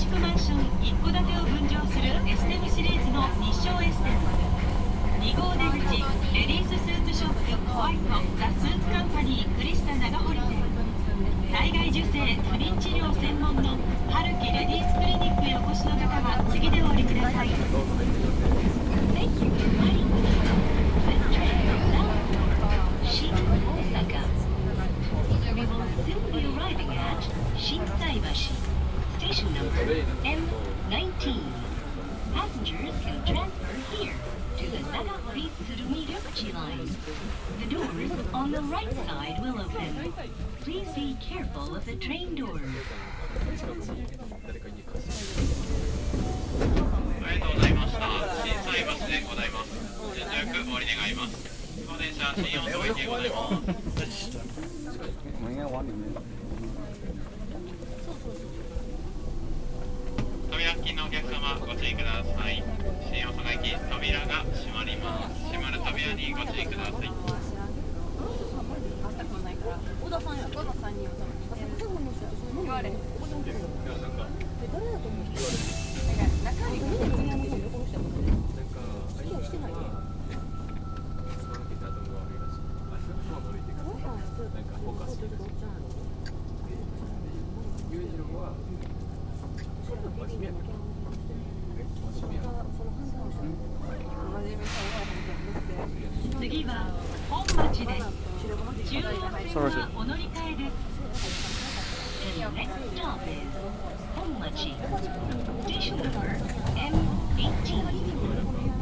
築マンション一戸建てを分譲するエステムシリーズの日照エステム2号出口レディーススーツショップホワイト。ザ・スーツカンパニークリスタ長堀店体外受精不妊治療専門の春樹レディースクリニックへお越しの方は次でお降りください。On the right side will open. Please be careful of the train doors. ありがとうございました。震災橋でございます。順序よくお降り願います。当電車新大阪駅でございます。我们应该往里面。扉付近のお客様ご注意ください。新大阪駅扉が閉まります。閉まる扉にご注意ください。田さんや小田さんに言われ誰だと思うなんか中身が何やってるこの人やったのしてないね次は本町です。中央線はお乗り換えです。Next stop is 本町 Station number M18.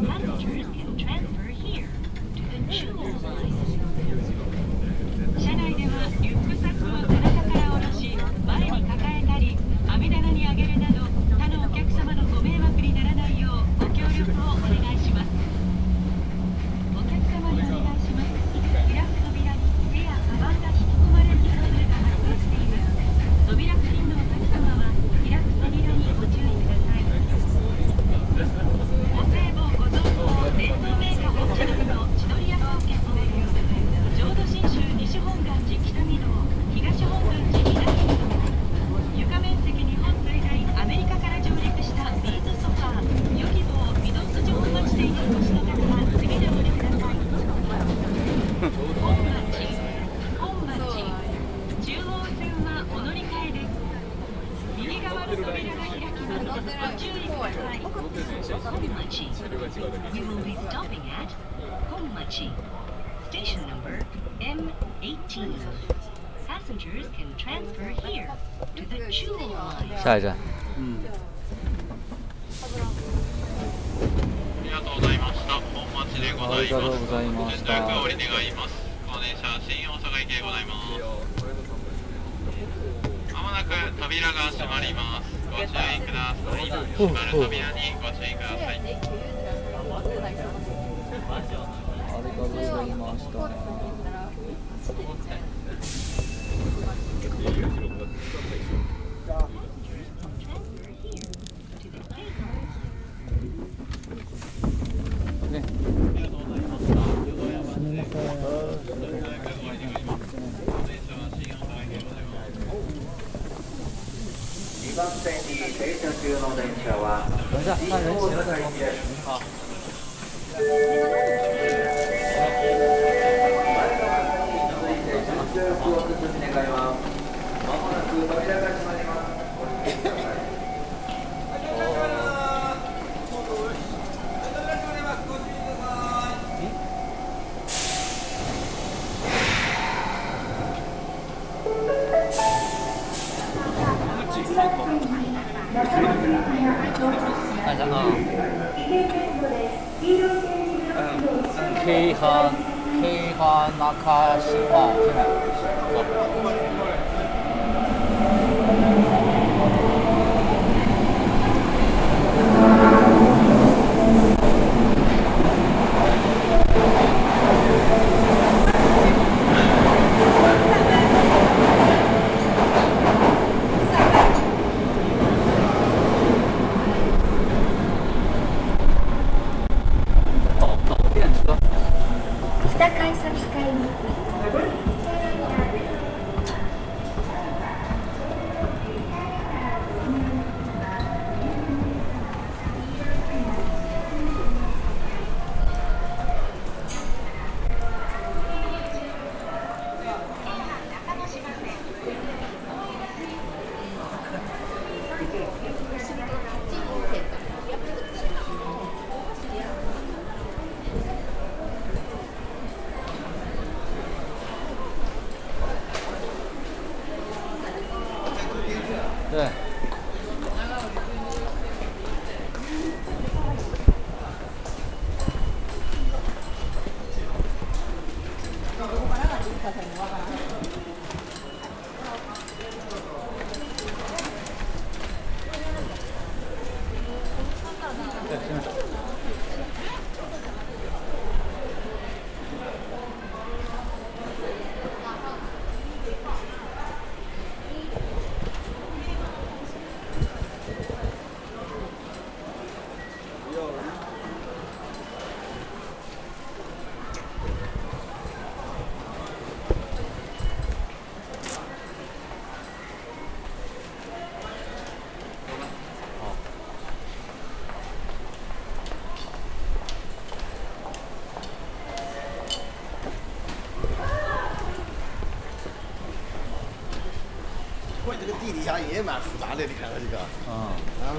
Passengers can transfer here to the Jewel line. 車内ではリュックサックを背中から下ろし前に抱えたり網棚に上げるなど他のお客様のご迷惑にならないようご協力をお願いしますお客様にお願いします開く扉に手やカバンが引き込まれるトラブルが発生しています扉付近のお客様は開く扉にご注意くださいお歳暮ご贈答伝統メーカー本社の千鳥屋高家浄土真宗西本願寺北御堂東本願寺南御堂床面積日本最大アメリカから上陸したビーズソファーヨギボー御堂筋本町店にお越しの方は次でお降りください本町本町中央線はお乗り換えです右側の扉が開きますご注意ください本町 We will be stopping at 本町 Station number M18. Passengers can transfer here to the Jewel line. 下一站。ありがとうございました。本町でございます。ありがとうございました順序よくお降り願います。この電車新大阪駅でございます。まもなく扉が閉まります。ご注意ください。閉まる扉にご注意ください。ありがとうございました。番線に停車中の電車は等一下，那人看一下啊。K は K は中島じゃない。车。北改札会に这个地底下也蛮复杂的，你看看这个。嗯。啊。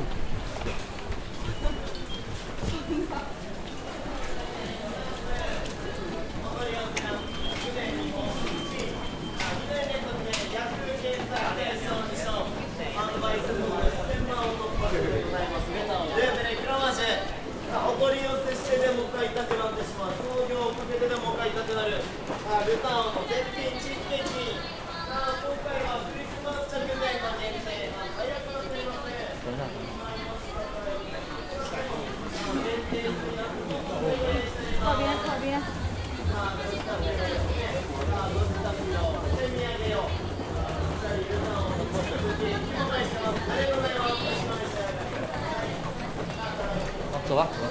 お取り寄せしてでも買いたくなってしまう創業をかけてでも買いたくなるルタオの絶品走吧，走吧。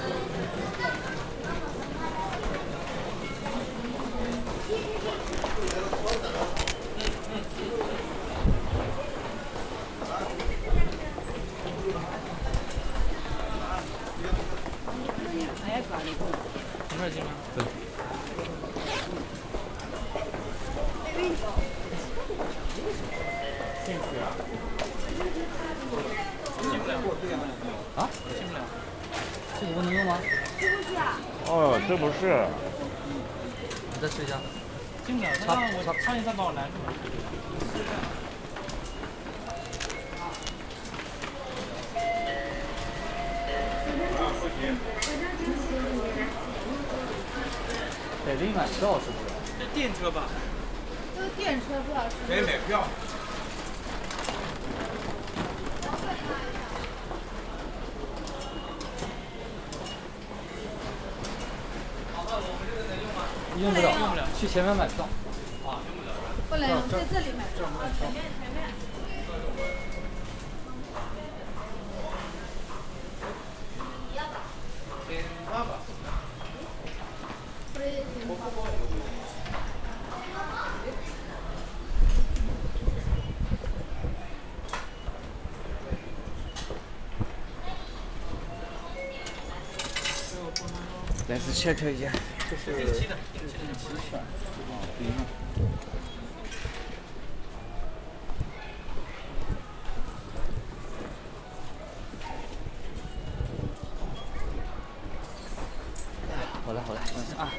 没事，行吗？对。这个不能用吗？哦，这不是，你再试一下。进不了，插他让我插差点再把我拦住了。得另买票是不是？这电车吧？这是电车，不知道是可以买票。用不了，用不了。去前面买票。不能用，在这里买票。前面前面。来次 check 一下。这是电器的，极选，这个好嘞好嘞，等一下啊。